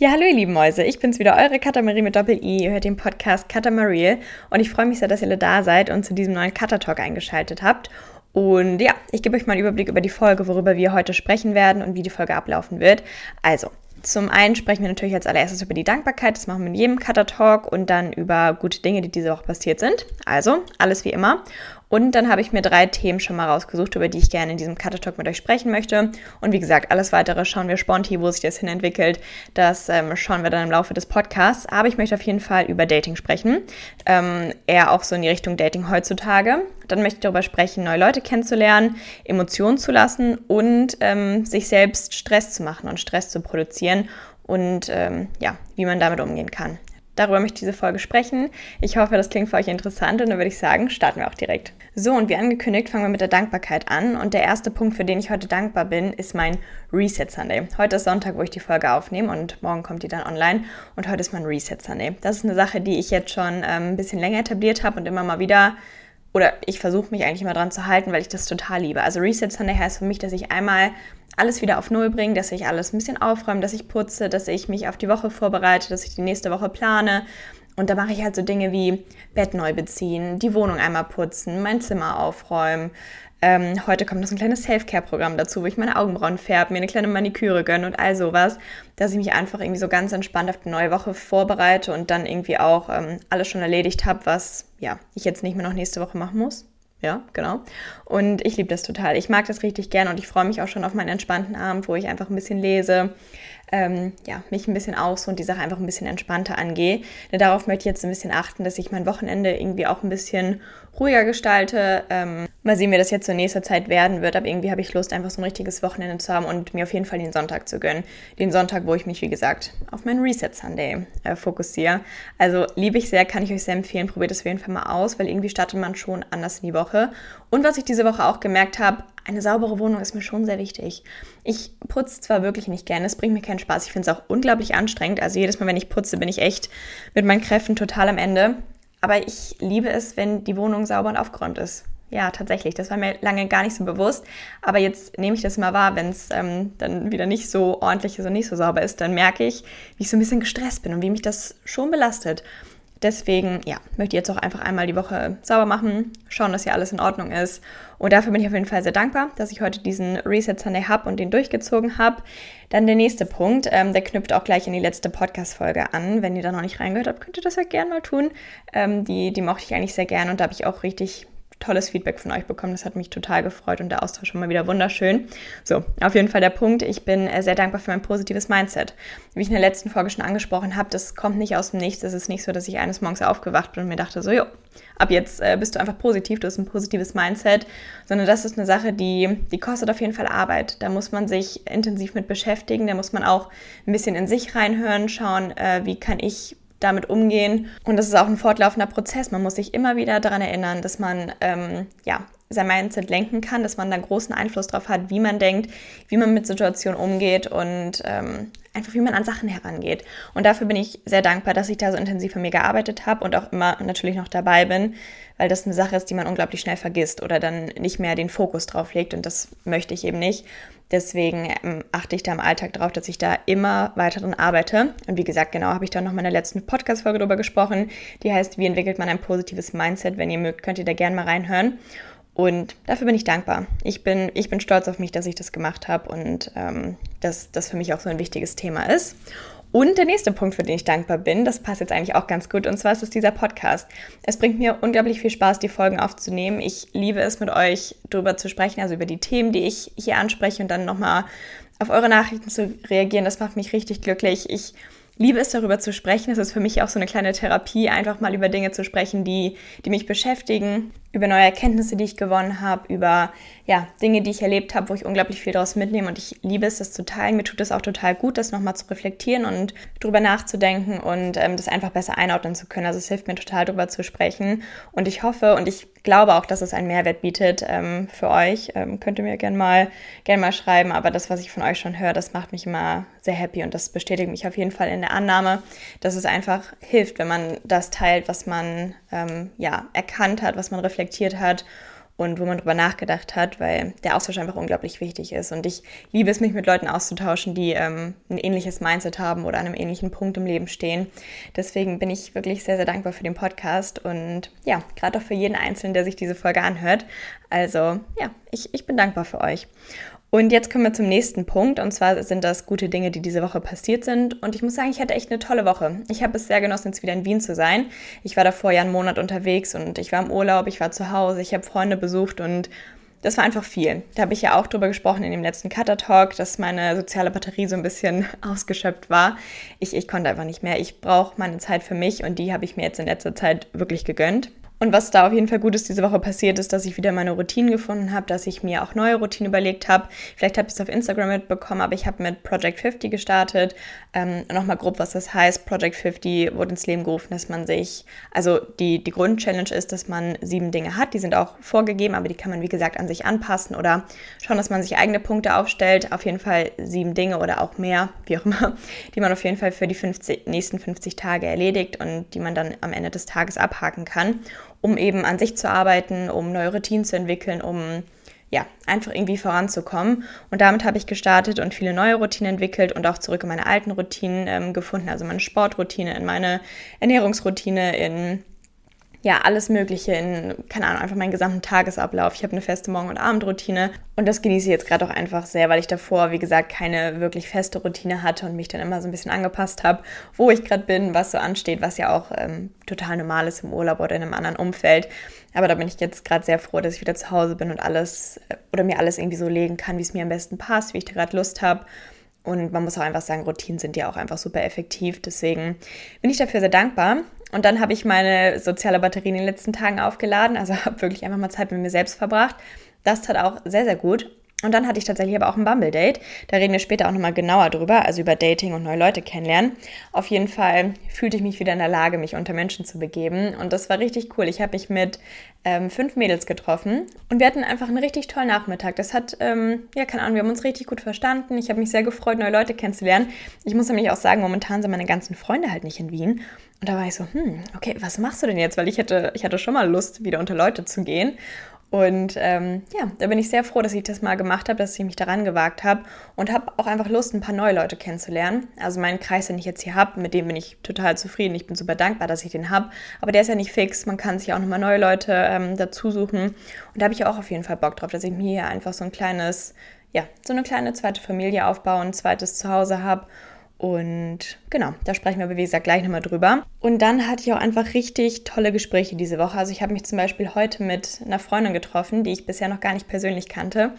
Ja, hallo ihr lieben Mäuse, ich bin's wieder, eure Katamarie mit Doppel-I. Ihr hört den Podcast Katamarie und ich freue mich sehr, dass ihr alle da seid und zu diesem neuen Kata-Talk eingeschaltet habt. Und ja, ich gebe euch mal einen Überblick über die Folge, worüber wir heute sprechen werden und wie die Folge ablaufen wird. Also, zum einen sprechen wir natürlich als allererstes über die Dankbarkeit, das machen wir in jedem Cutter-Talk und dann über gute Dinge, die diese Woche passiert sind. Also, alles wie immer. Und dann habe ich mir drei Themen schon mal rausgesucht, über die ich gerne in diesem Cutter Talk mit euch sprechen möchte. Und wie gesagt, alles weitere schauen wir sponti, wo sich das hin entwickelt. Das ähm, schauen wir dann im Laufe des Podcasts. Aber ich möchte auf jeden Fall über Dating sprechen. Ähm, eher auch so in die Richtung Dating heutzutage. Dann möchte ich darüber sprechen, neue Leute kennenzulernen, Emotionen zu lassen und ähm, sich selbst Stress zu machen und Stress zu produzieren und ähm, ja, wie man damit umgehen kann. Darüber möchte ich diese Folge sprechen. Ich hoffe, das klingt für euch interessant und dann würde ich sagen, starten wir auch direkt. So, und wie angekündigt, fangen wir mit der Dankbarkeit an. Und der erste Punkt, für den ich heute dankbar bin, ist mein Reset Sunday. Heute ist Sonntag, wo ich die Folge aufnehme und morgen kommt die dann online. Und heute ist mein Reset Sunday. Das ist eine Sache, die ich jetzt schon ähm, ein bisschen länger etabliert habe und immer mal wieder oder ich versuche mich eigentlich immer dran zu halten, weil ich das total liebe. Also Reset Sunday heißt für mich, dass ich einmal alles wieder auf Null bringe, dass ich alles ein bisschen aufräume, dass ich putze, dass ich mich auf die Woche vorbereite, dass ich die nächste Woche plane. Und da mache ich halt so Dinge wie Bett neu beziehen, die Wohnung einmal putzen, mein Zimmer aufräumen. Ähm, heute kommt noch so ein kleines Self-Care-Programm dazu, wo ich meine Augenbrauen färbe, mir eine kleine Maniküre gönne und all sowas, dass ich mich einfach irgendwie so ganz entspannt auf die neue Woche vorbereite und dann irgendwie auch ähm, alles schon erledigt habe, was ja ich jetzt nicht mehr noch nächste Woche machen muss. Ja, genau. Und ich liebe das total. Ich mag das richtig gern und ich freue mich auch schon auf meinen entspannten Abend, wo ich einfach ein bisschen lese, ähm, ja, mich ein bisschen aus und die Sache einfach ein bisschen entspannter angehe. Denn darauf möchte ich jetzt ein bisschen achten, dass ich mein Wochenende irgendwie auch ein bisschen ruhiger gestalte. Ähm, mal sehen, wie das jetzt zur nächster Zeit werden wird, aber irgendwie habe ich Lust, einfach so ein richtiges Wochenende zu haben und mir auf jeden Fall den Sonntag zu gönnen. Den Sonntag, wo ich mich, wie gesagt, auf meinen Reset Sunday äh, fokussiere. Also liebe ich sehr, kann ich euch sehr empfehlen. Probiert es auf jeden Fall mal aus, weil irgendwie startet man schon anders in die Woche. Und was ich diese Woche auch gemerkt habe, eine saubere Wohnung ist mir schon sehr wichtig. Ich putze zwar wirklich nicht gerne, es bringt mir keinen Spaß. Ich finde es auch unglaublich anstrengend. Also jedes Mal, wenn ich putze, bin ich echt mit meinen Kräften total am Ende. Aber ich liebe es, wenn die Wohnung sauber und aufgeräumt ist. Ja, tatsächlich. Das war mir lange gar nicht so bewusst. Aber jetzt nehme ich das mal wahr, wenn es ähm, dann wieder nicht so ordentlich ist und nicht so sauber ist, dann merke ich, wie ich so ein bisschen gestresst bin und wie mich das schon belastet. Deswegen, ja, möchte ich jetzt auch einfach einmal die Woche sauber machen, schauen, dass hier alles in Ordnung ist. Und dafür bin ich auf jeden Fall sehr dankbar, dass ich heute diesen Reset Sunday habe und den durchgezogen habe. Dann der nächste Punkt, ähm, der knüpft auch gleich in die letzte Podcast-Folge an. Wenn ihr da noch nicht reingehört habt, könnt ihr das ja gerne mal tun. Ähm, die, die mochte ich eigentlich sehr gern und da habe ich auch richtig tolles Feedback von euch bekommen. Das hat mich total gefreut und der Austausch schon mal wieder wunderschön. So, auf jeden Fall der Punkt. Ich bin äh, sehr dankbar für mein positives Mindset. Wie ich in der letzten Folge schon angesprochen habe, das kommt nicht aus dem Nichts. Es ist nicht so, dass ich eines Morgens aufgewacht bin und mir dachte so, jo, ab jetzt äh, bist du einfach positiv, du hast ein positives Mindset, sondern das ist eine Sache, die, die kostet auf jeden Fall Arbeit. Da muss man sich intensiv mit beschäftigen, da muss man auch ein bisschen in sich reinhören, schauen, äh, wie kann ich damit umgehen. Und das ist auch ein fortlaufender Prozess. Man muss sich immer wieder daran erinnern, dass man ähm, ja, sein Mindset lenken kann, dass man da großen Einfluss darauf hat, wie man denkt, wie man mit Situationen umgeht und ähm, einfach wie man an Sachen herangeht. Und dafür bin ich sehr dankbar, dass ich da so intensiv an mir gearbeitet habe und auch immer natürlich noch dabei bin, weil das eine Sache ist, die man unglaublich schnell vergisst oder dann nicht mehr den Fokus drauf legt und das möchte ich eben nicht. Deswegen ähm, achte ich da im Alltag darauf, dass ich da immer weiter dran arbeite. Und wie gesagt, genau habe ich da noch in meiner letzten Podcast-Folge drüber gesprochen. Die heißt, wie entwickelt man ein positives Mindset? Wenn ihr mögt, könnt ihr da gerne mal reinhören. Und dafür bin ich dankbar. Ich bin, ich bin stolz auf mich, dass ich das gemacht habe und ähm, dass das für mich auch so ein wichtiges Thema ist. Und der nächste Punkt, für den ich dankbar bin, das passt jetzt eigentlich auch ganz gut, und zwar ist es dieser Podcast. Es bringt mir unglaublich viel Spaß, die Folgen aufzunehmen. Ich liebe es, mit euch darüber zu sprechen, also über die Themen, die ich hier anspreche und dann nochmal auf eure Nachrichten zu reagieren. Das macht mich richtig glücklich. Ich liebe es, darüber zu sprechen. Es ist für mich auch so eine kleine Therapie, einfach mal über Dinge zu sprechen, die, die mich beschäftigen, über neue Erkenntnisse, die ich gewonnen habe, über ja, Dinge, die ich erlebt habe, wo ich unglaublich viel daraus mitnehme. Und ich liebe es, das zu teilen. Mir tut es auch total gut, das nochmal zu reflektieren und drüber nachzudenken und ähm, das einfach besser einordnen zu können. Also es hilft mir total, darüber zu sprechen. Und ich hoffe und ich glaube auch, dass es einen Mehrwert bietet ähm, für euch. Ähm, könnt ihr mir gerne mal, gern mal schreiben. Aber das, was ich von euch schon höre, das macht mich immer sehr happy und das bestätigt mich auf jeden Fall in der Annahme, dass es einfach hilft, wenn man das teilt, was man ähm, ja, erkannt hat, was man reflektiert hat und wo man drüber nachgedacht hat, weil der Austausch einfach unglaublich wichtig ist. Und ich liebe es, mich mit Leuten auszutauschen, die ähm, ein ähnliches Mindset haben oder an einem ähnlichen Punkt im Leben stehen. Deswegen bin ich wirklich sehr, sehr dankbar für den Podcast und ja, gerade auch für jeden Einzelnen, der sich diese Folge anhört. Also ja, ich, ich bin dankbar für euch. Und jetzt kommen wir zum nächsten Punkt. Und zwar sind das gute Dinge, die diese Woche passiert sind. Und ich muss sagen, ich hatte echt eine tolle Woche. Ich habe es sehr genossen, jetzt wieder in Wien zu sein. Ich war davor ja einen Monat unterwegs und ich war im Urlaub, ich war zu Hause, ich habe Freunde besucht und das war einfach viel. Da habe ich ja auch drüber gesprochen in dem letzten Cutter Talk, dass meine soziale Batterie so ein bisschen ausgeschöpft war. Ich, ich konnte einfach nicht mehr. Ich brauche meine Zeit für mich und die habe ich mir jetzt in letzter Zeit wirklich gegönnt. Und was da auf jeden Fall Gutes diese Woche passiert ist, dass ich wieder meine Routinen gefunden habe, dass ich mir auch neue Routinen überlegt habe. Vielleicht habt ihr es auf Instagram mitbekommen, aber ich habe mit Project 50 gestartet. Ähm, Nochmal grob, was das heißt. Project 50 wurde ins Leben gerufen, dass man sich, also die, die Grundchallenge ist, dass man sieben Dinge hat. Die sind auch vorgegeben, aber die kann man, wie gesagt, an sich anpassen oder schauen, dass man sich eigene Punkte aufstellt. Auf jeden Fall sieben Dinge oder auch mehr, wie auch immer, die man auf jeden Fall für die 50, nächsten 50 Tage erledigt und die man dann am Ende des Tages abhaken kann um eben an sich zu arbeiten, um neue Routinen zu entwickeln, um ja, einfach irgendwie voranzukommen. Und damit habe ich gestartet und viele neue Routinen entwickelt und auch zurück in meine alten Routinen ähm, gefunden, also meine Sportroutine, in meine Ernährungsroutine, in ja, alles Mögliche in, keine Ahnung, einfach meinen gesamten Tagesablauf. Ich habe eine feste Morgen- und Abendroutine und das genieße ich jetzt gerade auch einfach sehr, weil ich davor, wie gesagt, keine wirklich feste Routine hatte und mich dann immer so ein bisschen angepasst habe, wo ich gerade bin, was so ansteht, was ja auch ähm, total normal ist im Urlaub oder in einem anderen Umfeld. Aber da bin ich jetzt gerade sehr froh, dass ich wieder zu Hause bin und alles äh, oder mir alles irgendwie so legen kann, wie es mir am besten passt, wie ich da gerade Lust habe. Und man muss auch einfach sagen, Routinen sind ja auch einfach super effektiv. Deswegen bin ich dafür sehr dankbar. Und dann habe ich meine soziale Batterie in den letzten Tagen aufgeladen. Also habe wirklich einfach mal Zeit mit mir selbst verbracht. Das tat auch sehr, sehr gut. Und dann hatte ich tatsächlich aber auch ein Bumble-Date. Da reden wir später auch nochmal genauer drüber, also über Dating und neue Leute kennenlernen. Auf jeden Fall fühlte ich mich wieder in der Lage, mich unter Menschen zu begeben. Und das war richtig cool. Ich habe mich mit ähm, fünf Mädels getroffen und wir hatten einfach einen richtig tollen Nachmittag. Das hat, ähm, ja, keine Ahnung, wir haben uns richtig gut verstanden. Ich habe mich sehr gefreut, neue Leute kennenzulernen. Ich muss nämlich auch sagen, momentan sind meine ganzen Freunde halt nicht in Wien. Und da war ich so, hm, okay, was machst du denn jetzt? Weil ich hätte, ich hatte schon mal Lust, wieder unter Leute zu gehen. Und ähm, ja, da bin ich sehr froh, dass ich das mal gemacht habe, dass ich mich daran gewagt habe und habe auch einfach Lust, ein paar neue Leute kennenzulernen. Also meinen Kreis, den ich jetzt hier habe, mit dem bin ich total zufrieden. Ich bin super dankbar, dass ich den habe. Aber der ist ja nicht fix. Man kann sich auch nochmal neue Leute ähm, dazu suchen. Und da habe ich auch auf jeden Fall Bock drauf, dass ich mir hier einfach so ein kleines, ja, so eine kleine zweite Familie aufbaue, ein zweites Zuhause habe und genau, da sprechen wir aber wie gesagt gleich nochmal drüber. Und dann hatte ich auch einfach richtig tolle Gespräche diese Woche. Also ich habe mich zum Beispiel heute mit einer Freundin getroffen, die ich bisher noch gar nicht persönlich kannte.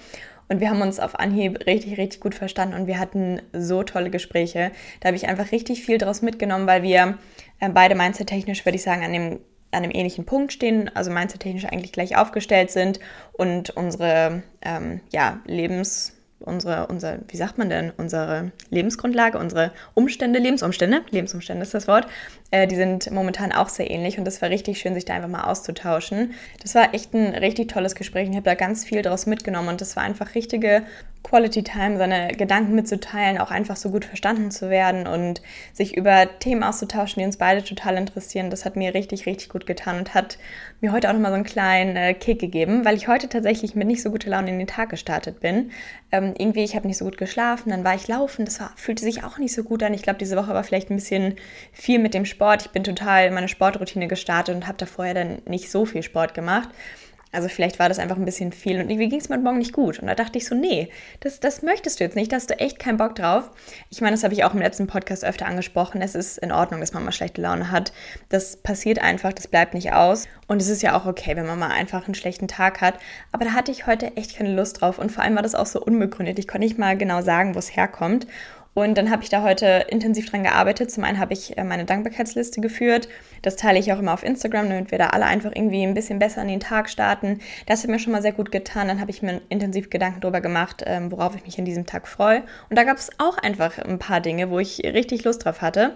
Und wir haben uns auf Anhieb richtig, richtig gut verstanden und wir hatten so tolle Gespräche. Da habe ich einfach richtig viel draus mitgenommen, weil wir äh, beide mindset-technisch, würde ich sagen, an dem an einem ähnlichen Punkt stehen, also mindset-technisch eigentlich gleich aufgestellt sind und unsere ähm, ja, Lebens- unsere, unser, wie sagt man denn, unsere Lebensgrundlage, unsere Umstände, Lebensumstände, Lebensumstände ist das Wort, äh, die sind momentan auch sehr ähnlich und das war richtig schön, sich da einfach mal auszutauschen. Das war echt ein richtig tolles Gespräch und ich habe da ganz viel daraus mitgenommen und das war einfach richtige Quality Time, seine Gedanken mitzuteilen, auch einfach so gut verstanden zu werden und sich über Themen auszutauschen, die uns beide total interessieren. Das hat mir richtig, richtig gut getan und hat mir heute auch nochmal so einen kleinen äh, Kick gegeben, weil ich heute tatsächlich mit nicht so guter Laune in den Tag gestartet bin. Ähm, irgendwie, ich habe nicht so gut geschlafen, dann war ich laufen, das war, fühlte sich auch nicht so gut an. Ich glaube, diese Woche war vielleicht ein bisschen viel mit dem Sport. Ich bin total in meine Sportroutine gestartet und habe da vorher dann nicht so viel Sport gemacht. Also vielleicht war das einfach ein bisschen viel und irgendwie ging es mir morgen nicht gut. Und da dachte ich so, nee, das, das möchtest du jetzt nicht, da hast du echt keinen Bock drauf. Ich meine, das habe ich auch im letzten Podcast öfter angesprochen. Es ist in Ordnung, dass man mal schlechte Laune hat. Das passiert einfach, das bleibt nicht aus. Und es ist ja auch okay, wenn man mal einfach einen schlechten Tag hat. Aber da hatte ich heute echt keine Lust drauf. Und vor allem war das auch so unbegründet. Ich konnte nicht mal genau sagen, wo es herkommt. Und dann habe ich da heute intensiv dran gearbeitet. Zum einen habe ich äh, meine Dankbarkeitsliste geführt. Das teile ich auch immer auf Instagram, damit wir da alle einfach irgendwie ein bisschen besser an den Tag starten. Das hat mir schon mal sehr gut getan. Dann habe ich mir intensiv Gedanken darüber gemacht, ähm, worauf ich mich an diesem Tag freue. Und da gab es auch einfach ein paar Dinge, wo ich richtig Lust drauf hatte.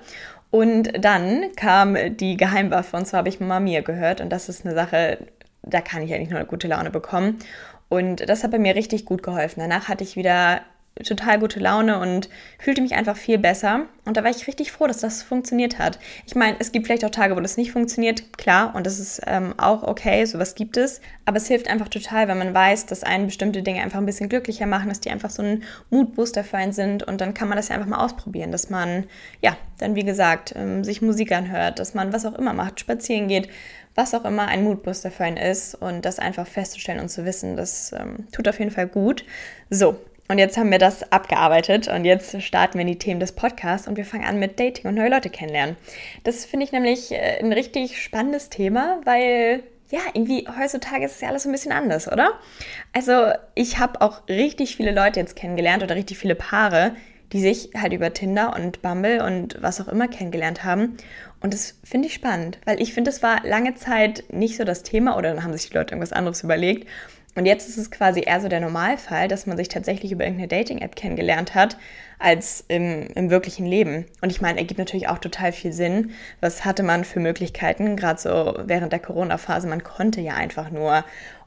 Und dann kam die Geheimwaffe und zwar habe ich Mama Mia gehört und das ist eine Sache, da kann ich eigentlich nur eine gute Laune bekommen. Und das hat bei mir richtig gut geholfen. Danach hatte ich wieder total gute Laune und fühlte mich einfach viel besser. Und da war ich richtig froh, dass das funktioniert hat. Ich meine, es gibt vielleicht auch Tage, wo das nicht funktioniert, klar, und das ist ähm, auch okay, sowas gibt es. Aber es hilft einfach total, wenn man weiß, dass einen bestimmte Dinge einfach ein bisschen glücklicher machen, dass die einfach so ein Moodbooster für einen sind. Und dann kann man das ja einfach mal ausprobieren, dass man, ja, dann wie gesagt, ähm, sich Musik anhört, dass man was auch immer macht, spazieren geht, was auch immer ein Moodbooster für einen ist. Und das einfach festzustellen und zu wissen, das ähm, tut auf jeden Fall gut. So, und jetzt haben wir das abgearbeitet und jetzt starten wir in die Themen des Podcasts und wir fangen an mit Dating und neue Leute kennenlernen. Das finde ich nämlich äh, ein richtig spannendes Thema, weil ja, irgendwie heutzutage ist es ja alles so ein bisschen anders, oder? Also ich habe auch richtig viele Leute jetzt kennengelernt oder richtig viele Paare, die sich halt über Tinder und Bumble und was auch immer kennengelernt haben. Und das finde ich spannend, weil ich finde, es war lange Zeit nicht so das Thema oder dann haben sich die Leute irgendwas anderes überlegt. Und jetzt ist es quasi eher so der Normalfall, dass man sich tatsächlich über irgendeine Dating-App kennengelernt hat, als im, im wirklichen Leben. Und ich meine, ergibt natürlich auch total viel Sinn. Was hatte man für Möglichkeiten, gerade so während der Corona-Phase? Man konnte ja einfach nur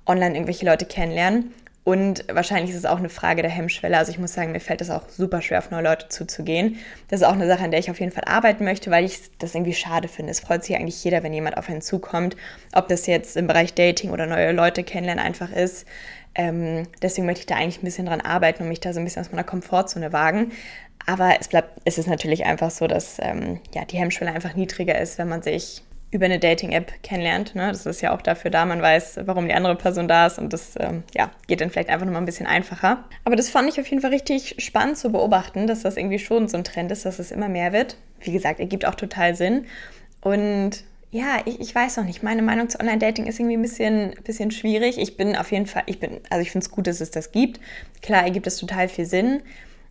online irgendwelche Leute kennenlernen. Und wahrscheinlich ist es auch eine Frage der Hemmschwelle. Also ich muss sagen, mir fällt es auch super schwer, auf neue Leute zuzugehen. Das ist auch eine Sache, an der ich auf jeden Fall arbeiten möchte, weil ich das irgendwie schade finde. Es freut sich eigentlich jeder, wenn jemand auf einen zukommt. Ob das jetzt im Bereich Dating oder neue Leute kennenlernen einfach ist. Ähm, deswegen möchte ich da eigentlich ein bisschen dran arbeiten und mich da so ein bisschen aus meiner Komfortzone wagen. Aber es bleibt, es ist natürlich einfach so, dass ähm, ja, die Hemmschwelle einfach niedriger ist, wenn man sich über eine Dating-App kennenlernt. Ne? Das ist ja auch dafür da, man weiß, warum die andere Person da ist und das ähm, ja, geht dann vielleicht einfach nochmal ein bisschen einfacher. Aber das fand ich auf jeden Fall richtig spannend zu beobachten, dass das irgendwie schon so ein Trend ist, dass es immer mehr wird. Wie gesagt, ergibt auch total Sinn. Und ja, ich, ich weiß noch nicht. Meine Meinung zu Online-Dating ist irgendwie ein bisschen, bisschen schwierig. Ich bin auf jeden Fall, ich bin, also ich finde es gut, dass es das gibt. Klar ergibt es total viel Sinn.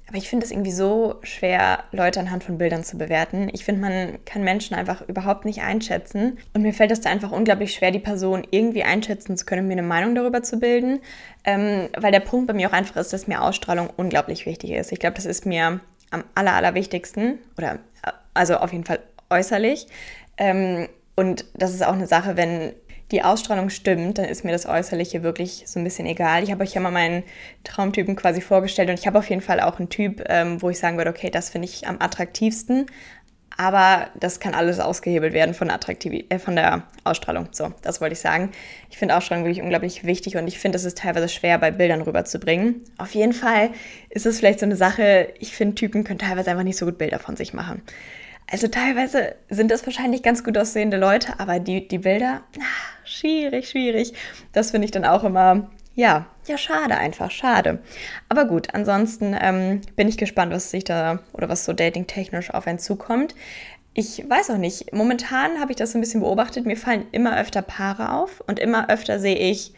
Aber ich finde es irgendwie so schwer, Leute anhand von Bildern zu bewerten. Ich finde, man kann Menschen einfach überhaupt nicht einschätzen. Und mir fällt es da einfach unglaublich schwer, die Person irgendwie einschätzen zu können mir eine Meinung darüber zu bilden. Ähm, weil der Punkt bei mir auch einfach ist, dass mir Ausstrahlung unglaublich wichtig ist. Ich glaube, das ist mir am aller, allerwichtigsten. Oder also auf jeden Fall äußerlich. Ähm, und das ist auch eine Sache, wenn die Ausstrahlung stimmt, dann ist mir das Äußerliche wirklich so ein bisschen egal. Ich habe euch ja mal meinen Traumtypen quasi vorgestellt und ich habe auf jeden Fall auch einen Typ, ähm, wo ich sagen würde, okay, das finde ich am attraktivsten. Aber das kann alles ausgehebelt werden von, Attraktiv äh, von der Ausstrahlung. So, das wollte ich sagen. Ich finde Ausstrahlung wirklich unglaublich wichtig und ich finde, es ist teilweise schwer, bei Bildern rüberzubringen. Auf jeden Fall ist es vielleicht so eine Sache, ich finde, Typen können teilweise einfach nicht so gut Bilder von sich machen. Also teilweise sind das wahrscheinlich ganz gut aussehende Leute, aber die, die Bilder, ah, schwierig, schwierig. Das finde ich dann auch immer, ja, ja, schade einfach, schade. Aber gut, ansonsten ähm, bin ich gespannt, was sich da oder was so dating-technisch auf einen zukommt. Ich weiß auch nicht, momentan habe ich das so ein bisschen beobachtet, mir fallen immer öfter Paare auf und immer öfter sehe ich,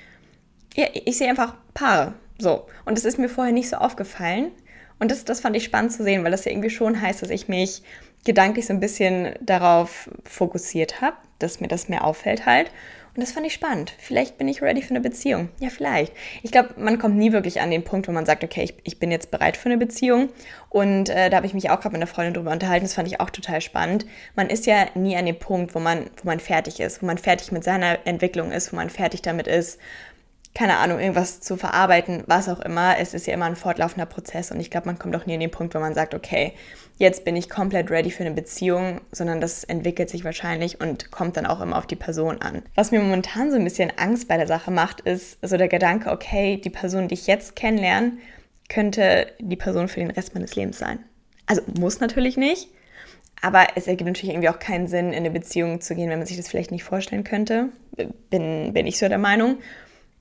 ja, ich sehe einfach Paare. So. Und das ist mir vorher nicht so aufgefallen. Und das, das fand ich spannend zu sehen, weil das ja irgendwie schon heißt, dass ich mich gedanklich so ein bisschen darauf fokussiert habe, dass mir das mehr auffällt halt. Und das fand ich spannend. Vielleicht bin ich ready für eine Beziehung. Ja, vielleicht. Ich glaube, man kommt nie wirklich an den Punkt, wo man sagt, okay, ich, ich bin jetzt bereit für eine Beziehung. Und äh, da habe ich mich auch gerade mit einer Freundin drüber unterhalten. Das fand ich auch total spannend. Man ist ja nie an dem Punkt, wo man, wo man fertig ist, wo man fertig mit seiner Entwicklung ist, wo man fertig damit ist, keine Ahnung, irgendwas zu verarbeiten, was auch immer. Es ist ja immer ein fortlaufender Prozess und ich glaube, man kommt auch nie an den Punkt, wo man sagt, okay, jetzt bin ich komplett ready für eine Beziehung, sondern das entwickelt sich wahrscheinlich und kommt dann auch immer auf die Person an. Was mir momentan so ein bisschen Angst bei der Sache macht, ist so der Gedanke, okay, die Person, die ich jetzt kennenlerne, könnte die Person für den Rest meines Lebens sein. Also muss natürlich nicht, aber es ergibt natürlich irgendwie auch keinen Sinn, in eine Beziehung zu gehen, wenn man sich das vielleicht nicht vorstellen könnte. Bin, bin ich so der Meinung.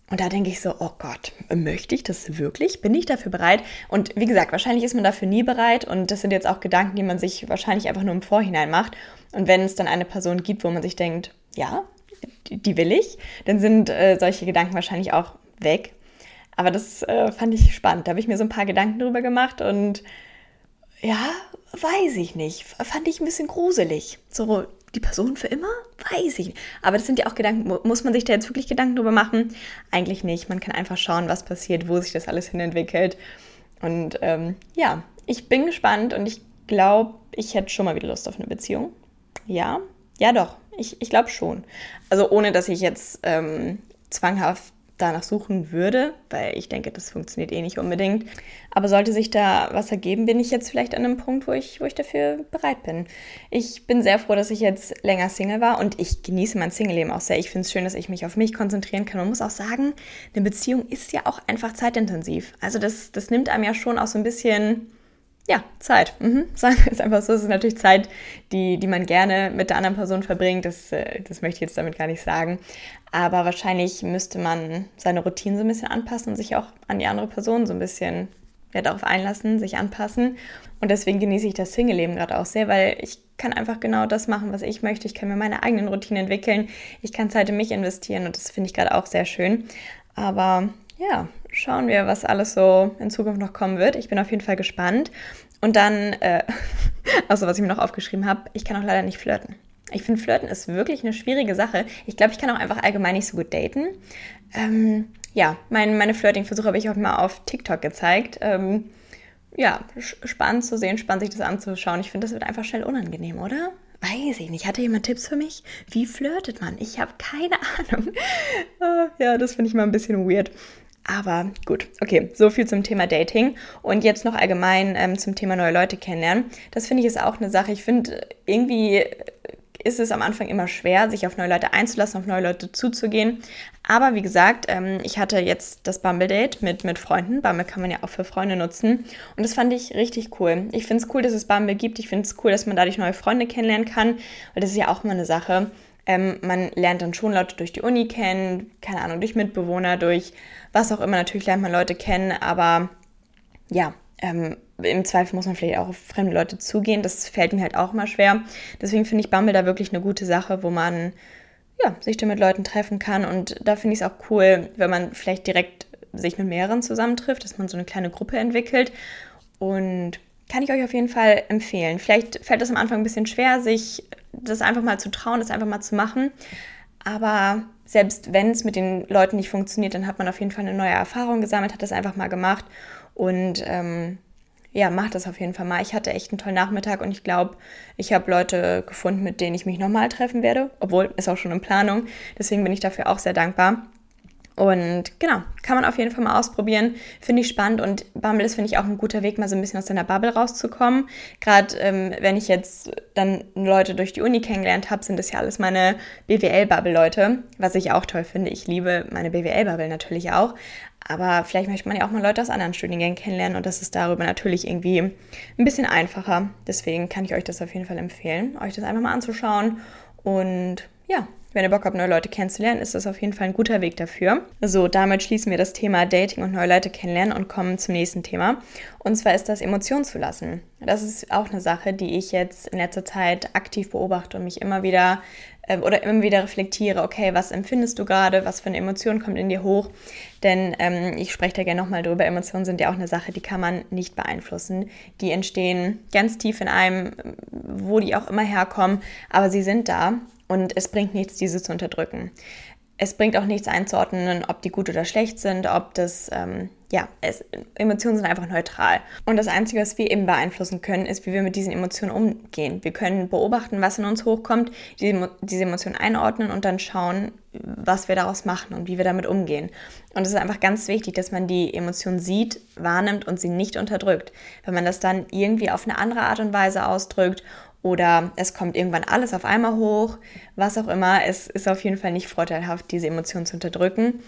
Und da denke ich so, oh Gott, möchte ich das wirklich? Bin ich dafür bereit? Und wie gesagt, wahrscheinlich ist man dafür nie bereit. Und das sind jetzt auch Gedanken, die man sich wahrscheinlich einfach nur im Vorhinein macht. Und wenn es dann eine Person gibt, wo man sich denkt, ja, die will ich, dann sind äh, solche Gedanken wahrscheinlich auch weg. Aber das äh, fand ich spannend. Da habe ich mir so ein paar Gedanken drüber gemacht und ja, weiß ich nicht. Fand ich ein bisschen gruselig. So, die Person für immer? Weiß ich nicht. Aber das sind ja auch Gedanken, muss man sich da jetzt wirklich Gedanken drüber machen? Eigentlich nicht. Man kann einfach schauen, was passiert, wo sich das alles hin entwickelt. Und ähm, ja, ich bin gespannt und ich glaube, ich hätte schon mal wieder Lust auf eine Beziehung. Ja, ja doch, ich, ich glaube schon. Also ohne, dass ich jetzt ähm, zwanghaft danach suchen würde, weil ich denke, das funktioniert eh nicht unbedingt. Aber sollte sich da was ergeben, bin ich jetzt vielleicht an einem Punkt, wo ich, wo ich dafür bereit bin. Ich bin sehr froh, dass ich jetzt länger Single war und ich genieße mein Single-Leben auch sehr. Ich finde es schön, dass ich mich auf mich konzentrieren kann. Man muss auch sagen, eine Beziehung ist ja auch einfach zeitintensiv. Also das, das nimmt einem ja schon auch so ein bisschen ja, Zeit. Mhm. Sagen wir es einfach so. Es ist natürlich Zeit, die, die man gerne mit der anderen Person verbringt. Das, äh, das möchte ich jetzt damit gar nicht sagen. Aber wahrscheinlich müsste man seine Routinen so ein bisschen anpassen und sich auch an die andere Person so ein bisschen ja, darauf einlassen, sich anpassen. Und deswegen genieße ich das Single-Leben gerade auch sehr, weil ich kann einfach genau das machen, was ich möchte. Ich kann mir meine eigenen Routinen entwickeln. Ich kann Zeit in mich investieren und das finde ich gerade auch sehr schön. Aber ja, schauen wir, was alles so in Zukunft noch kommen wird. Ich bin auf jeden Fall gespannt. Und dann, äh, also was ich mir noch aufgeschrieben habe, ich kann auch leider nicht flirten. Ich finde, Flirten ist wirklich eine schwierige Sache. Ich glaube, ich kann auch einfach allgemein nicht so gut daten. Ähm, ja, mein, meine Flirting-Versuche habe ich auch mal auf TikTok gezeigt. Ähm, ja, spannend zu sehen, spannend sich das anzuschauen. Ich finde, das wird einfach schnell unangenehm, oder? Weiß ich nicht. Hatte jemand Tipps für mich? Wie flirtet man? Ich habe keine Ahnung. Ah, ja, das finde ich mal ein bisschen weird. Aber gut, okay, so viel zum Thema Dating. Und jetzt noch allgemein ähm, zum Thema neue Leute kennenlernen. Das finde ich ist auch eine Sache. Ich finde, irgendwie ist es am Anfang immer schwer, sich auf neue Leute einzulassen, auf neue Leute zuzugehen. Aber wie gesagt, ähm, ich hatte jetzt das Bumble-Date mit, mit Freunden. Bumble kann man ja auch für Freunde nutzen. Und das fand ich richtig cool. Ich finde es cool, dass es Bumble gibt. Ich finde es cool, dass man dadurch neue Freunde kennenlernen kann. Weil das ist ja auch mal eine Sache. Ähm, man lernt dann schon Leute durch die Uni kennen, keine Ahnung, durch Mitbewohner, durch was auch immer. Natürlich lernt man Leute kennen, aber ja, ähm, im Zweifel muss man vielleicht auch auf fremde Leute zugehen. Das fällt mir halt auch mal schwer. Deswegen finde ich Bumble da wirklich eine gute Sache, wo man ja, sich da mit Leuten treffen kann. Und da finde ich es auch cool, wenn man vielleicht direkt sich mit mehreren zusammentrifft, dass man so eine kleine Gruppe entwickelt. Und kann ich euch auf jeden Fall empfehlen. Vielleicht fällt es am Anfang ein bisschen schwer, sich das einfach mal zu trauen, das einfach mal zu machen. Aber selbst wenn es mit den Leuten nicht funktioniert, dann hat man auf jeden Fall eine neue Erfahrung gesammelt, hat das einfach mal gemacht und ähm, ja, macht das auf jeden Fall mal. Ich hatte echt einen tollen Nachmittag und ich glaube, ich habe Leute gefunden, mit denen ich mich nochmal treffen werde, obwohl ist auch schon in Planung. Deswegen bin ich dafür auch sehr dankbar. Und genau, kann man auf jeden Fall mal ausprobieren. Finde ich spannend und Bumble ist, finde ich, auch ein guter Weg, mal so ein bisschen aus deiner Bubble rauszukommen. Gerade ähm, wenn ich jetzt dann Leute durch die Uni kennengelernt habe, sind das ja alles meine BWL-Bubble-Leute, was ich auch toll finde. Ich liebe meine BWL-Bubble natürlich auch. Aber vielleicht möchte man ja auch mal Leute aus anderen Studiengängen kennenlernen und das ist darüber natürlich irgendwie ein bisschen einfacher. Deswegen kann ich euch das auf jeden Fall empfehlen, euch das einfach mal anzuschauen. Und ja, wenn ihr Bock habt, neue Leute kennenzulernen, ist das auf jeden Fall ein guter Weg dafür. So, damit schließen wir das Thema Dating und neue Leute kennenlernen und kommen zum nächsten Thema. Und zwar ist das Emotionen zu lassen. Das ist auch eine Sache, die ich jetzt in letzter Zeit aktiv beobachte und mich immer wieder äh, oder immer wieder reflektiere, okay, was empfindest du gerade, was für eine Emotion kommt in dir hoch? Denn ähm, ich spreche da gerne nochmal drüber, Emotionen sind ja auch eine Sache, die kann man nicht beeinflussen. Die entstehen ganz tief in einem, wo die auch immer herkommen, aber sie sind da und es bringt nichts, diese zu unterdrücken. Es bringt auch nichts einzuordnen, ob die gut oder schlecht sind, ob das, ähm, ja, es, Emotionen sind einfach neutral. Und das Einzige, was wir eben beeinflussen können, ist, wie wir mit diesen Emotionen umgehen. Wir können beobachten, was in uns hochkommt, diese, diese Emotionen einordnen und dann schauen, was wir daraus machen und wie wir damit umgehen. Und es ist einfach ganz wichtig, dass man die Emotion sieht, wahrnimmt und sie nicht unterdrückt. Wenn man das dann irgendwie auf eine andere Art und Weise ausdrückt oder es kommt irgendwann alles auf einmal hoch, was auch immer. Es ist auf jeden Fall nicht vorteilhaft, diese Emotionen zu unterdrücken.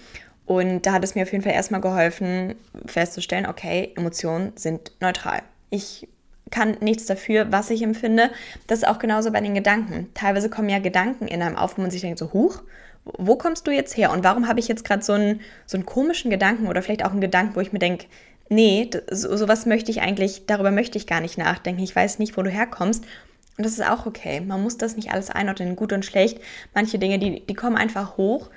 Und da hat es mir auf jeden Fall erstmal geholfen, festzustellen, okay, Emotionen sind neutral. Ich kann nichts dafür, was ich empfinde. Das ist auch genauso bei den Gedanken. Teilweise kommen ja Gedanken in einem auf, wo man sich denkt, so, huch, wo kommst du jetzt her? Und warum habe ich jetzt gerade so einen, so einen komischen Gedanken oder vielleicht auch einen Gedanken, wo ich mir denke, nee, so, sowas möchte ich eigentlich, darüber möchte ich gar nicht nachdenken. Ich weiß nicht, wo du herkommst. Und das ist auch okay. Man muss das nicht alles einordnen, gut und schlecht. Manche Dinge, die, die kommen einfach hoch.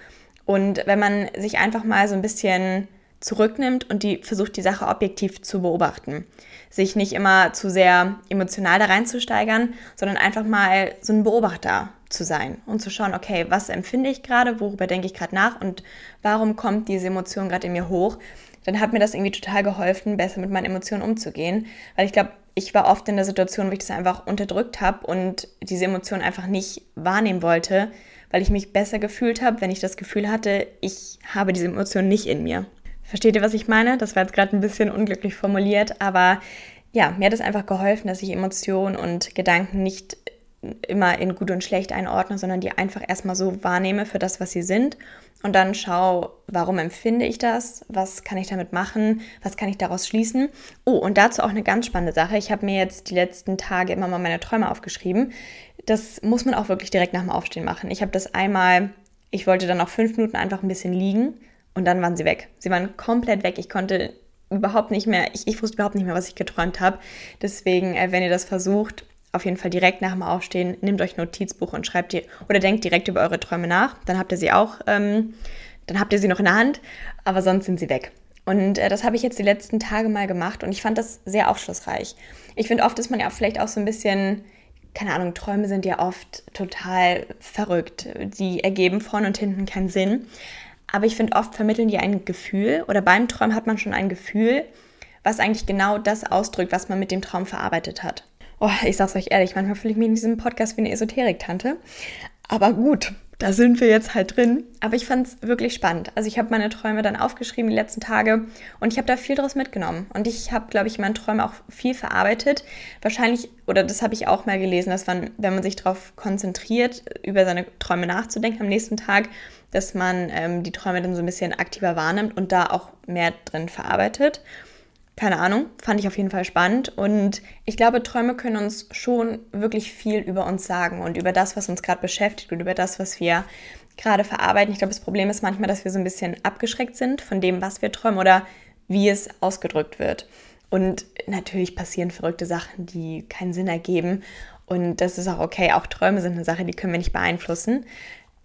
Und wenn man sich einfach mal so ein bisschen zurücknimmt und die versucht, die Sache objektiv zu beobachten, sich nicht immer zu sehr emotional da reinzusteigern, sondern einfach mal so ein Beobachter zu sein und zu schauen, okay, was empfinde ich gerade, worüber denke ich gerade nach und warum kommt diese Emotion gerade in mir hoch, dann hat mir das irgendwie total geholfen, besser mit meinen Emotionen umzugehen, weil ich glaube, ich war oft in der Situation, wo ich das einfach unterdrückt habe und diese Emotionen einfach nicht wahrnehmen wollte, weil ich mich besser gefühlt habe, wenn ich das Gefühl hatte, ich habe diese Emotion nicht in mir. Versteht ihr, was ich meine? Das war jetzt gerade ein bisschen unglücklich formuliert, aber ja, mir hat es einfach geholfen, dass ich Emotionen und Gedanken nicht immer in gut und schlecht einordne, sondern die einfach erstmal so wahrnehme für das, was sie sind und dann schaue, warum empfinde ich das, was kann ich damit machen, was kann ich daraus schließen. Oh, und dazu auch eine ganz spannende Sache. Ich habe mir jetzt die letzten Tage immer mal meine Träume aufgeschrieben. Das muss man auch wirklich direkt nach dem Aufstehen machen. Ich habe das einmal, ich wollte dann auch fünf Minuten einfach ein bisschen liegen und dann waren sie weg. Sie waren komplett weg. Ich konnte überhaupt nicht mehr, ich, ich wusste überhaupt nicht mehr, was ich geträumt habe. Deswegen, äh, wenn ihr das versucht, auf jeden Fall direkt nach dem Aufstehen, nehmt euch ein Notizbuch und schreibt ihr oder denkt direkt über eure Träume nach. Dann habt ihr sie auch, ähm, dann habt ihr sie noch in der Hand, aber sonst sind sie weg. Und äh, das habe ich jetzt die letzten Tage mal gemacht und ich fand das sehr aufschlussreich. Ich finde, oft ist man ja vielleicht auch so ein bisschen, keine Ahnung, Träume sind ja oft total verrückt. Die ergeben vorne und hinten keinen Sinn. Aber ich finde, oft vermitteln die ein Gefühl oder beim Träumen hat man schon ein Gefühl, was eigentlich genau das ausdrückt, was man mit dem Traum verarbeitet hat. Oh, ich sag's euch ehrlich, manchmal fühle ich mich in diesem Podcast wie eine Esoterik-Tante. Aber gut, da sind wir jetzt halt drin. Aber ich fand's wirklich spannend. Also ich habe meine Träume dann aufgeschrieben die letzten Tage und ich habe da viel draus mitgenommen. Und ich habe, glaube ich, meine Träume auch viel verarbeitet. Wahrscheinlich, oder das habe ich auch mal gelesen, dass man, wenn man sich darauf konzentriert, über seine Träume nachzudenken am nächsten Tag, dass man ähm, die Träume dann so ein bisschen aktiver wahrnimmt und da auch mehr drin verarbeitet keine Ahnung, fand ich auf jeden Fall spannend. Und ich glaube, Träume können uns schon wirklich viel über uns sagen und über das, was uns gerade beschäftigt und über das, was wir gerade verarbeiten. Ich glaube, das Problem ist manchmal, dass wir so ein bisschen abgeschreckt sind von dem, was wir träumen oder wie es ausgedrückt wird. Und natürlich passieren verrückte Sachen, die keinen Sinn ergeben. Und das ist auch okay. Auch Träume sind eine Sache, die können wir nicht beeinflussen.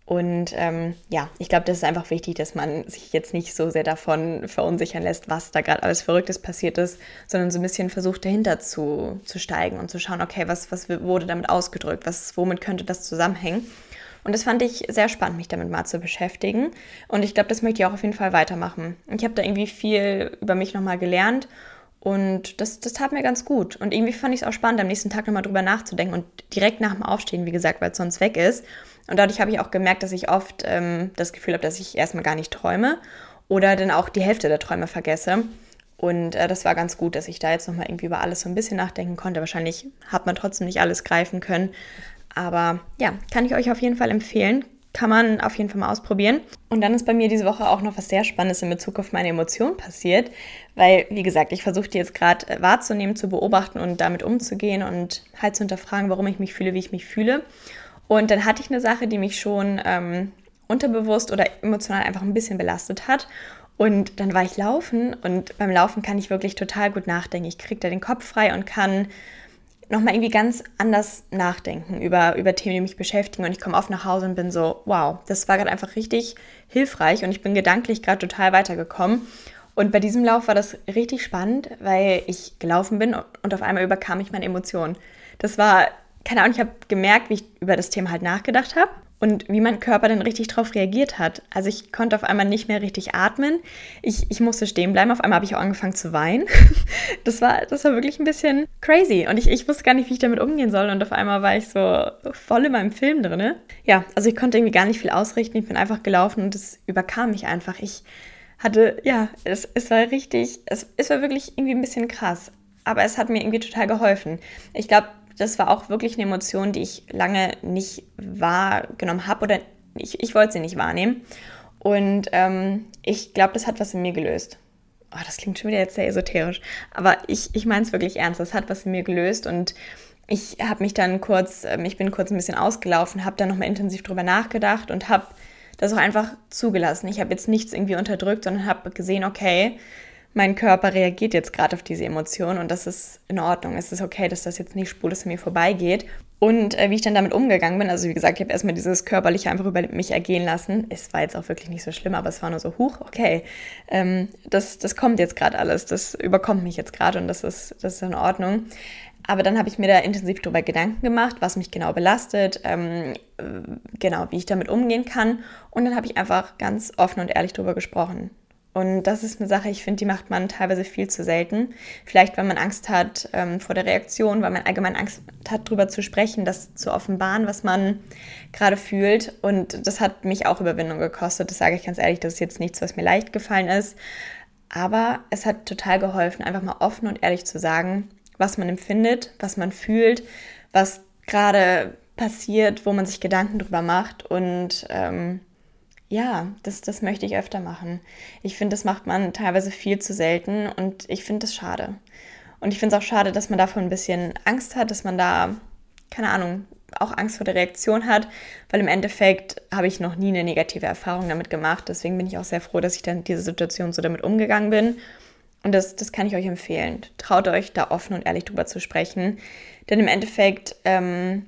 Und ähm, ja, ich glaube, das ist einfach wichtig, dass man sich jetzt nicht so sehr davon verunsichern lässt, was da gerade alles Verrücktes passiert ist, sondern so ein bisschen versucht, dahinter zu, zu steigen und zu schauen, okay, was, was wurde damit ausgedrückt, was, womit könnte das zusammenhängen. Und das fand ich sehr spannend, mich damit mal zu beschäftigen. Und ich glaube, das möchte ich auch auf jeden Fall weitermachen. Ich habe da irgendwie viel über mich nochmal gelernt und das, das tat mir ganz gut. Und irgendwie fand ich es auch spannend, am nächsten Tag nochmal drüber nachzudenken und direkt nach dem Aufstehen, wie gesagt, weil es sonst weg ist und dadurch habe ich auch gemerkt, dass ich oft ähm, das Gefühl habe, dass ich erstmal gar nicht träume oder dann auch die Hälfte der Träume vergesse. Und äh, das war ganz gut, dass ich da jetzt nochmal irgendwie über alles so ein bisschen nachdenken konnte. Wahrscheinlich hat man trotzdem nicht alles greifen können. Aber ja, kann ich euch auf jeden Fall empfehlen. Kann man auf jeden Fall mal ausprobieren. Und dann ist bei mir diese Woche auch noch was sehr Spannendes in Bezug auf meine Emotionen passiert. Weil, wie gesagt, ich versuche die jetzt gerade äh, wahrzunehmen, zu beobachten und damit umzugehen und halt zu hinterfragen, warum ich mich fühle, wie ich mich fühle. Und dann hatte ich eine Sache, die mich schon ähm, unterbewusst oder emotional einfach ein bisschen belastet hat. Und dann war ich laufen und beim Laufen kann ich wirklich total gut nachdenken. Ich kriege da den Kopf frei und kann nochmal irgendwie ganz anders nachdenken über, über Themen, die mich beschäftigen. Und ich komme oft nach Hause und bin so, wow, das war gerade einfach richtig hilfreich und ich bin gedanklich gerade total weitergekommen. Und bei diesem Lauf war das richtig spannend, weil ich gelaufen bin und auf einmal überkam ich meine Emotionen. Das war keine Ahnung, ich habe gemerkt, wie ich über das Thema halt nachgedacht habe und wie mein Körper dann richtig darauf reagiert hat. Also ich konnte auf einmal nicht mehr richtig atmen. Ich, ich musste stehen bleiben. Auf einmal habe ich auch angefangen zu weinen. Das war, das war wirklich ein bisschen crazy. Und ich, ich wusste gar nicht, wie ich damit umgehen soll. Und auf einmal war ich so voll in meinem Film drin. Ja, also ich konnte irgendwie gar nicht viel ausrichten. Ich bin einfach gelaufen und es überkam mich einfach. Ich hatte, ja, es, es war richtig, es, es war wirklich irgendwie ein bisschen krass. Aber es hat mir irgendwie total geholfen. Ich glaube, das war auch wirklich eine Emotion, die ich lange nicht wahrgenommen habe oder ich, ich wollte sie nicht wahrnehmen. Und ähm, ich glaube, das hat was in mir gelöst. Oh, das klingt schon wieder jetzt sehr esoterisch. Aber ich, ich meine es wirklich ernst. Das hat was in mir gelöst und ich habe mich dann kurz, ähm, ich bin kurz ein bisschen ausgelaufen, habe dann nochmal intensiv drüber nachgedacht und habe das auch einfach zugelassen. Ich habe jetzt nichts irgendwie unterdrückt, sondern habe gesehen, okay, mein Körper reagiert jetzt gerade auf diese Emotion und das ist in Ordnung. Es ist okay, dass das jetzt nicht spurlos an mir vorbeigeht. Und äh, wie ich dann damit umgegangen bin, also wie gesagt, ich habe erstmal dieses körperliche einfach über mich ergehen lassen. Es war jetzt auch wirklich nicht so schlimm, aber es war nur so, huch, okay, ähm, das, das kommt jetzt gerade alles, das überkommt mich jetzt gerade und das ist, das ist in Ordnung. Aber dann habe ich mir da intensiv darüber Gedanken gemacht, was mich genau belastet, ähm, äh, genau, wie ich damit umgehen kann. Und dann habe ich einfach ganz offen und ehrlich darüber gesprochen. Und das ist eine Sache, ich finde, die macht man teilweise viel zu selten. Vielleicht, weil man Angst hat ähm, vor der Reaktion, weil man allgemein Angst hat, darüber zu sprechen, das zu offenbaren, was man gerade fühlt. Und das hat mich auch Überwindung gekostet. Das sage ich ganz ehrlich, das ist jetzt nichts, was mir leicht gefallen ist. Aber es hat total geholfen, einfach mal offen und ehrlich zu sagen, was man empfindet, was man fühlt, was gerade passiert, wo man sich Gedanken drüber macht. Und ähm, ja, das, das möchte ich öfter machen. Ich finde, das macht man teilweise viel zu selten und ich finde das schade. Und ich finde es auch schade, dass man davon ein bisschen Angst hat, dass man da, keine Ahnung, auch Angst vor der Reaktion hat, weil im Endeffekt habe ich noch nie eine negative Erfahrung damit gemacht. Deswegen bin ich auch sehr froh, dass ich dann in dieser Situation so damit umgegangen bin. Und das, das kann ich euch empfehlen. Traut euch, da offen und ehrlich drüber zu sprechen. Denn im Endeffekt ähm,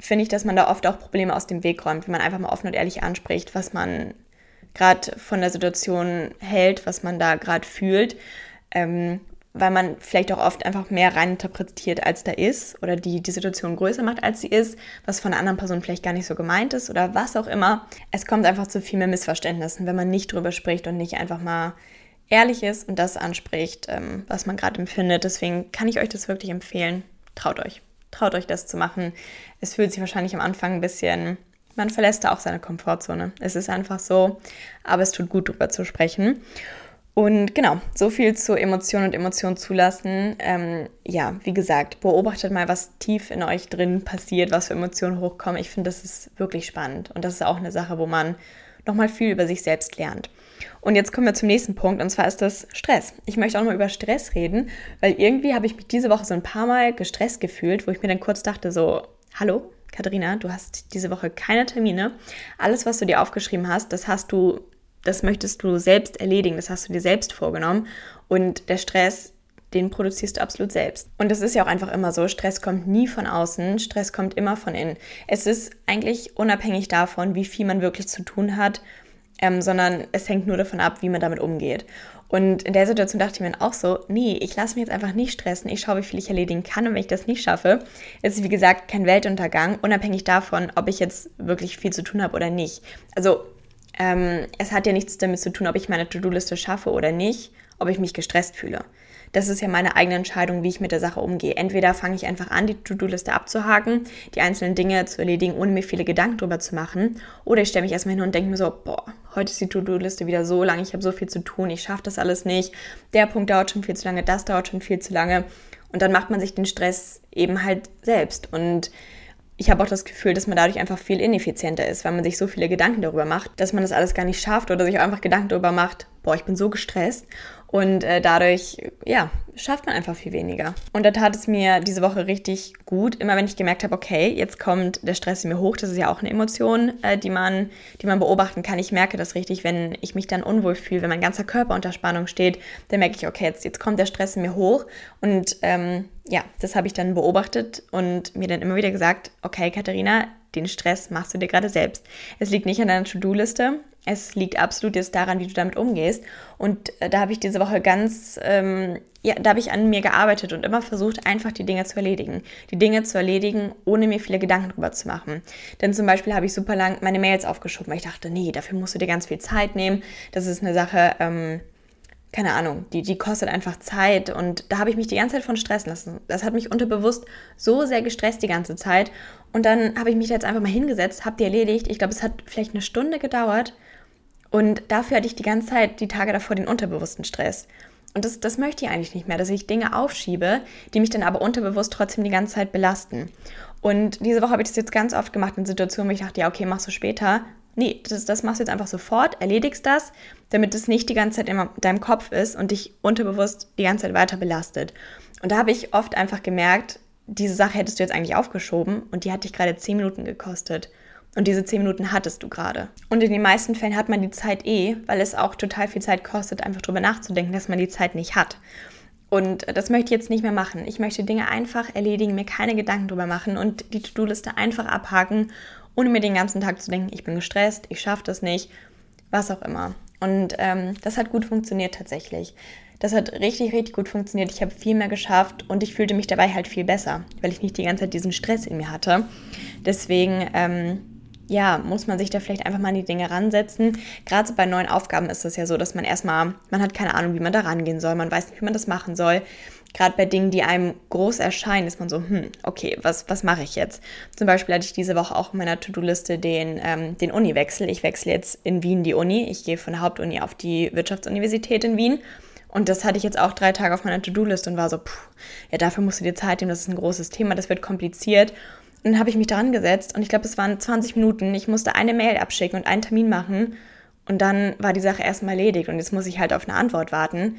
finde ich, dass man da oft auch Probleme aus dem Weg räumt, wenn man einfach mal offen und ehrlich anspricht, was man gerade von der Situation hält, was man da gerade fühlt, ähm, weil man vielleicht auch oft einfach mehr reininterpretiert, als da ist oder die die Situation größer macht, als sie ist, was von einer anderen Person vielleicht gar nicht so gemeint ist oder was auch immer. Es kommt einfach zu viel mehr Missverständnissen, wenn man nicht drüber spricht und nicht einfach mal ehrlich ist und das anspricht, ähm, was man gerade empfindet. Deswegen kann ich euch das wirklich empfehlen. Traut euch traut euch das zu machen. Es fühlt sich wahrscheinlich am Anfang ein bisschen, man verlässt da auch seine Komfortzone. Es ist einfach so, aber es tut gut, darüber zu sprechen. Und genau, so viel zu Emotionen und Emotionen zulassen. Ähm, ja, wie gesagt, beobachtet mal, was tief in euch drin passiert, was für Emotionen hochkommen. Ich finde, das ist wirklich spannend. Und das ist auch eine Sache, wo man nochmal viel über sich selbst lernt. Und jetzt kommen wir zum nächsten Punkt und zwar ist das Stress. Ich möchte auch nochmal über Stress reden, weil irgendwie habe ich mich diese Woche so ein paar Mal gestresst gefühlt, wo ich mir dann kurz dachte so, hallo, Katharina, du hast diese Woche keine Termine. Alles, was du dir aufgeschrieben hast, das hast du, das möchtest du selbst erledigen, das hast du dir selbst vorgenommen. Und der Stress, den produzierst du absolut selbst. Und das ist ja auch einfach immer so, Stress kommt nie von außen, Stress kommt immer von innen. Es ist eigentlich unabhängig davon, wie viel man wirklich zu tun hat ähm, sondern es hängt nur davon ab, wie man damit umgeht. Und in der Situation dachte ich mir auch so, nee, ich lasse mich jetzt einfach nicht stressen, ich schaue, wie viel ich erledigen kann und wenn ich das nicht schaffe, ist es wie gesagt kein Weltuntergang, unabhängig davon, ob ich jetzt wirklich viel zu tun habe oder nicht. Also ähm, es hat ja nichts damit zu tun, ob ich meine To-Do-Liste schaffe oder nicht, ob ich mich gestresst fühle das ist ja meine eigene Entscheidung, wie ich mit der Sache umgehe. Entweder fange ich einfach an, die To-Do-Liste abzuhaken, die einzelnen Dinge zu erledigen, ohne mir viele Gedanken drüber zu machen. Oder ich stelle mich erstmal hin und denke mir so, boah, heute ist die To-Do-Liste wieder so lang, ich habe so viel zu tun, ich schaffe das alles nicht. Der Punkt dauert schon viel zu lange, das dauert schon viel zu lange. Und dann macht man sich den Stress eben halt selbst. Und ich habe auch das Gefühl, dass man dadurch einfach viel ineffizienter ist, weil man sich so viele Gedanken darüber macht, dass man das alles gar nicht schafft oder sich auch einfach Gedanken darüber macht, boah, ich bin so gestresst und äh, dadurch, ja, schafft man einfach viel weniger. Und da tat es mir diese Woche richtig gut, immer wenn ich gemerkt habe, okay, jetzt kommt der Stress in mir hoch, das ist ja auch eine Emotion, äh, die, man, die man beobachten kann. Ich merke das richtig, wenn ich mich dann unwohl fühle, wenn mein ganzer Körper unter Spannung steht, dann merke ich, okay, jetzt, jetzt kommt der Stress in mir hoch. Und ähm, ja, das habe ich dann beobachtet und mir dann immer wieder gesagt, okay, Katharina, den Stress machst du dir gerade selbst. Es liegt nicht an deiner To-Do-Liste, es liegt absolut jetzt daran, wie du damit umgehst. Und äh, da habe ich diese Woche ganz, ähm, ja, da habe ich an mir gearbeitet und immer versucht, einfach die Dinge zu erledigen. Die Dinge zu erledigen, ohne mir viele Gedanken drüber zu machen. Denn zum Beispiel habe ich super lang meine Mails aufgeschoben, weil ich dachte, nee, dafür musst du dir ganz viel Zeit nehmen. Das ist eine Sache, ähm, keine Ahnung, die, die kostet einfach Zeit und da habe ich mich die ganze Zeit von stressen lassen. Das hat mich unterbewusst so sehr gestresst die ganze Zeit. Und dann habe ich mich jetzt einfach mal hingesetzt, habe die erledigt. Ich glaube, es hat vielleicht eine Stunde gedauert und dafür hatte ich die ganze Zeit die Tage davor den unterbewussten Stress. Und das, das möchte ich eigentlich nicht mehr, dass ich Dinge aufschiebe, die mich dann aber unterbewusst trotzdem die ganze Zeit belasten. Und diese Woche habe ich das jetzt ganz oft gemacht in Situationen, wo ich dachte, ja, okay, machst du später. Nee, das, das machst du jetzt einfach sofort, erledigst das, damit es nicht die ganze Zeit in deinem Kopf ist und dich unterbewusst die ganze Zeit weiter belastet. Und da habe ich oft einfach gemerkt, diese Sache hättest du jetzt eigentlich aufgeschoben und die hat dich gerade 10 Minuten gekostet. Und diese zehn Minuten hattest du gerade. Und in den meisten Fällen hat man die Zeit eh, weil es auch total viel Zeit kostet, einfach drüber nachzudenken, dass man die Zeit nicht hat. Und das möchte ich jetzt nicht mehr machen. Ich möchte Dinge einfach erledigen, mir keine Gedanken drüber machen und die To-Do-Liste einfach abhaken, ohne mir den ganzen Tag zu denken, ich bin gestresst, ich schaffe das nicht, was auch immer. Und ähm, das hat gut funktioniert tatsächlich. Das hat richtig, richtig gut funktioniert. Ich habe viel mehr geschafft und ich fühlte mich dabei halt viel besser, weil ich nicht die ganze Zeit diesen Stress in mir hatte. Deswegen ähm, ja, muss man sich da vielleicht einfach mal an die Dinge ransetzen. Gerade bei neuen Aufgaben ist es ja so, dass man erstmal, man hat keine Ahnung, wie man da rangehen soll, man weiß nicht, wie man das machen soll. Gerade bei Dingen, die einem groß erscheinen, ist man so, hm, okay, was, was mache ich jetzt? Zum Beispiel hatte ich diese Woche auch in meiner To-Do-Liste den, ähm, den Uni-Wechsel. Ich wechsle jetzt in Wien die Uni. Ich gehe von der Hauptuni auf die Wirtschaftsuniversität in Wien. Und das hatte ich jetzt auch drei Tage auf meiner To-Do-Liste und war so, puh, ja, dafür musst du dir Zeit nehmen, das ist ein großes Thema, das wird kompliziert. Dann habe ich mich daran gesetzt und ich glaube, es waren 20 Minuten. Ich musste eine Mail abschicken und einen Termin machen. Und dann war die Sache erstmal erledigt und jetzt muss ich halt auf eine Antwort warten.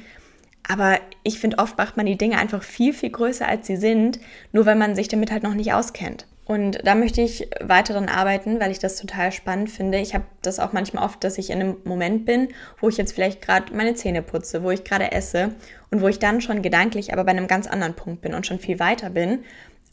Aber ich finde, oft macht man die Dinge einfach viel, viel größer, als sie sind, nur weil man sich damit halt noch nicht auskennt. Und da möchte ich weiter dran arbeiten, weil ich das total spannend finde. Ich habe das auch manchmal oft, dass ich in einem Moment bin, wo ich jetzt vielleicht gerade meine Zähne putze, wo ich gerade esse und wo ich dann schon gedanklich aber bei einem ganz anderen Punkt bin und schon viel weiter bin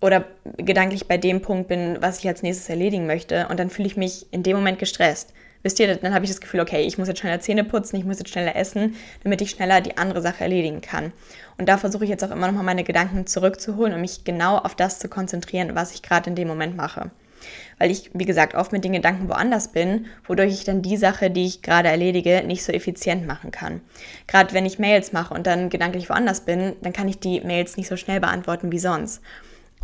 oder gedanklich bei dem Punkt bin, was ich als nächstes erledigen möchte. Und dann fühle ich mich in dem Moment gestresst. Wisst ihr, dann habe ich das Gefühl, okay, ich muss jetzt schneller Zähne putzen, ich muss jetzt schneller essen, damit ich schneller die andere Sache erledigen kann. Und da versuche ich jetzt auch immer nochmal meine Gedanken zurückzuholen und mich genau auf das zu konzentrieren, was ich gerade in dem Moment mache. Weil ich, wie gesagt, oft mit den Gedanken woanders bin, wodurch ich dann die Sache, die ich gerade erledige, nicht so effizient machen kann. Gerade wenn ich Mails mache und dann gedanklich woanders bin, dann kann ich die Mails nicht so schnell beantworten wie sonst.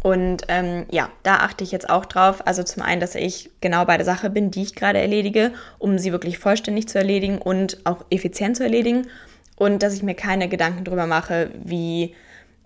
Und ähm, ja, da achte ich jetzt auch drauf. Also zum einen, dass ich genau bei der Sache bin, die ich gerade erledige, um sie wirklich vollständig zu erledigen und auch effizient zu erledigen. Und dass ich mir keine Gedanken darüber mache, wie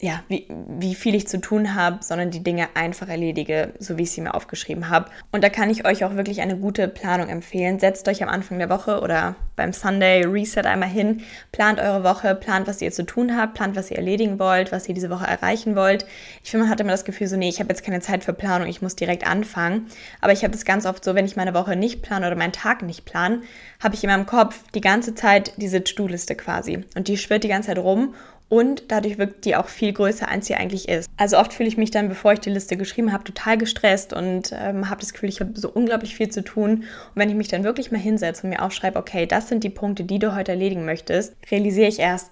ja, wie, wie viel ich zu tun habe, sondern die Dinge einfach erledige, so wie ich sie mir aufgeschrieben habe. Und da kann ich euch auch wirklich eine gute Planung empfehlen. Setzt euch am Anfang der Woche oder beim Sunday Reset einmal hin, plant eure Woche, plant, was ihr zu tun habt, plant, was ihr erledigen wollt, was ihr diese Woche erreichen wollt. Ich finde, man hat immer das Gefühl so, nee, ich habe jetzt keine Zeit für Planung, ich muss direkt anfangen. Aber ich habe das ganz oft so, wenn ich meine Woche nicht plane oder meinen Tag nicht plane, habe ich in meinem Kopf die ganze Zeit diese To-Do-Liste quasi. Und die schwirrt die ganze Zeit rum und dadurch wirkt die auch viel größer, als sie eigentlich ist. Also oft fühle ich mich dann, bevor ich die Liste geschrieben habe, total gestresst und ähm, habe das Gefühl, ich habe so unglaublich viel zu tun. Und wenn ich mich dann wirklich mal hinsetze und mir aufschreibe, okay, das sind die Punkte, die du heute erledigen möchtest, realisiere ich erst,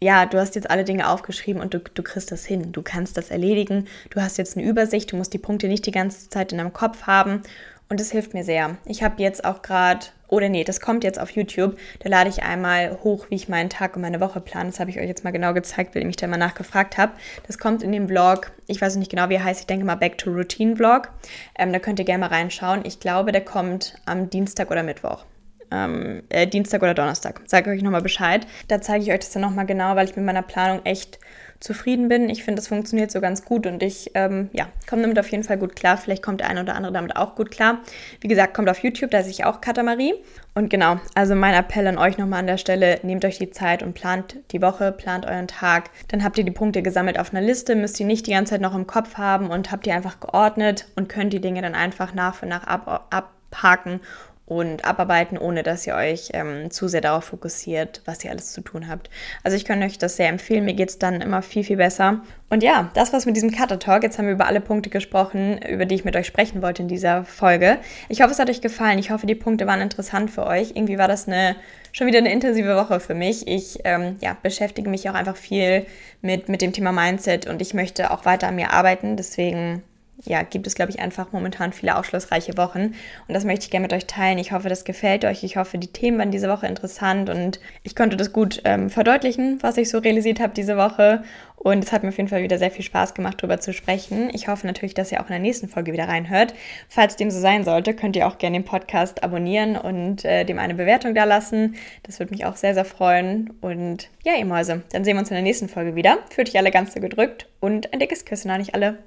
ja, du hast jetzt alle Dinge aufgeschrieben und du, du kriegst das hin. Du kannst das erledigen. Du hast jetzt eine Übersicht. Du musst die Punkte nicht die ganze Zeit in deinem Kopf haben. Und das hilft mir sehr. Ich habe jetzt auch gerade, oder nee, das kommt jetzt auf YouTube. Da lade ich einmal hoch, wie ich meinen Tag und meine Woche plane. Das habe ich euch jetzt mal genau gezeigt, weil ihr mich da mal nachgefragt habt. Das kommt in dem Vlog, ich weiß nicht genau, wie er heißt, ich denke mal Back to Routine Vlog. Ähm, da könnt ihr gerne mal reinschauen. Ich glaube, der kommt am Dienstag oder Mittwoch. Ähm, äh, Dienstag oder Donnerstag. Sage euch nochmal Bescheid. Da zeige ich euch das dann nochmal genau, weil ich mit meiner Planung echt zufrieden bin. Ich finde, das funktioniert so ganz gut und ich ähm, ja, komme damit auf jeden Fall gut klar. Vielleicht kommt der eine oder andere damit auch gut klar. Wie gesagt, kommt auf YouTube, da sehe ich auch Katamarie. Und genau, also mein Appell an euch nochmal an der Stelle, nehmt euch die Zeit und plant die Woche, plant euren Tag. Dann habt ihr die Punkte gesammelt auf einer Liste, müsst ihr nicht die ganze Zeit noch im Kopf haben und habt ihr einfach geordnet und könnt die Dinge dann einfach nach für nach ab, abhaken und abarbeiten, ohne dass ihr euch ähm, zu sehr darauf fokussiert, was ihr alles zu tun habt. Also ich kann euch das sehr empfehlen. Mir geht es dann immer viel, viel besser. Und ja, das war's mit diesem Cutter Talk. Jetzt haben wir über alle Punkte gesprochen, über die ich mit euch sprechen wollte in dieser Folge. Ich hoffe, es hat euch gefallen. Ich hoffe, die Punkte waren interessant für euch. Irgendwie war das eine schon wieder eine intensive Woche für mich. Ich ähm, ja, beschäftige mich auch einfach viel mit, mit dem Thema Mindset und ich möchte auch weiter an mir arbeiten. Deswegen ja, gibt es, glaube ich, einfach momentan viele aufschlussreiche Wochen. Und das möchte ich gerne mit euch teilen. Ich hoffe, das gefällt euch. Ich hoffe, die Themen waren diese Woche interessant und ich konnte das gut ähm, verdeutlichen, was ich so realisiert habe diese Woche. Und es hat mir auf jeden Fall wieder sehr viel Spaß gemacht, darüber zu sprechen. Ich hoffe natürlich, dass ihr auch in der nächsten Folge wieder reinhört. Falls dem so sein sollte, könnt ihr auch gerne den Podcast abonnieren und äh, dem eine Bewertung da lassen. Das würde mich auch sehr, sehr freuen. Und ja, ihr Mäuse, dann sehen wir uns in der nächsten Folge wieder. Fühlt euch alle ganz so gedrückt und ein dickes Küssen an euch alle.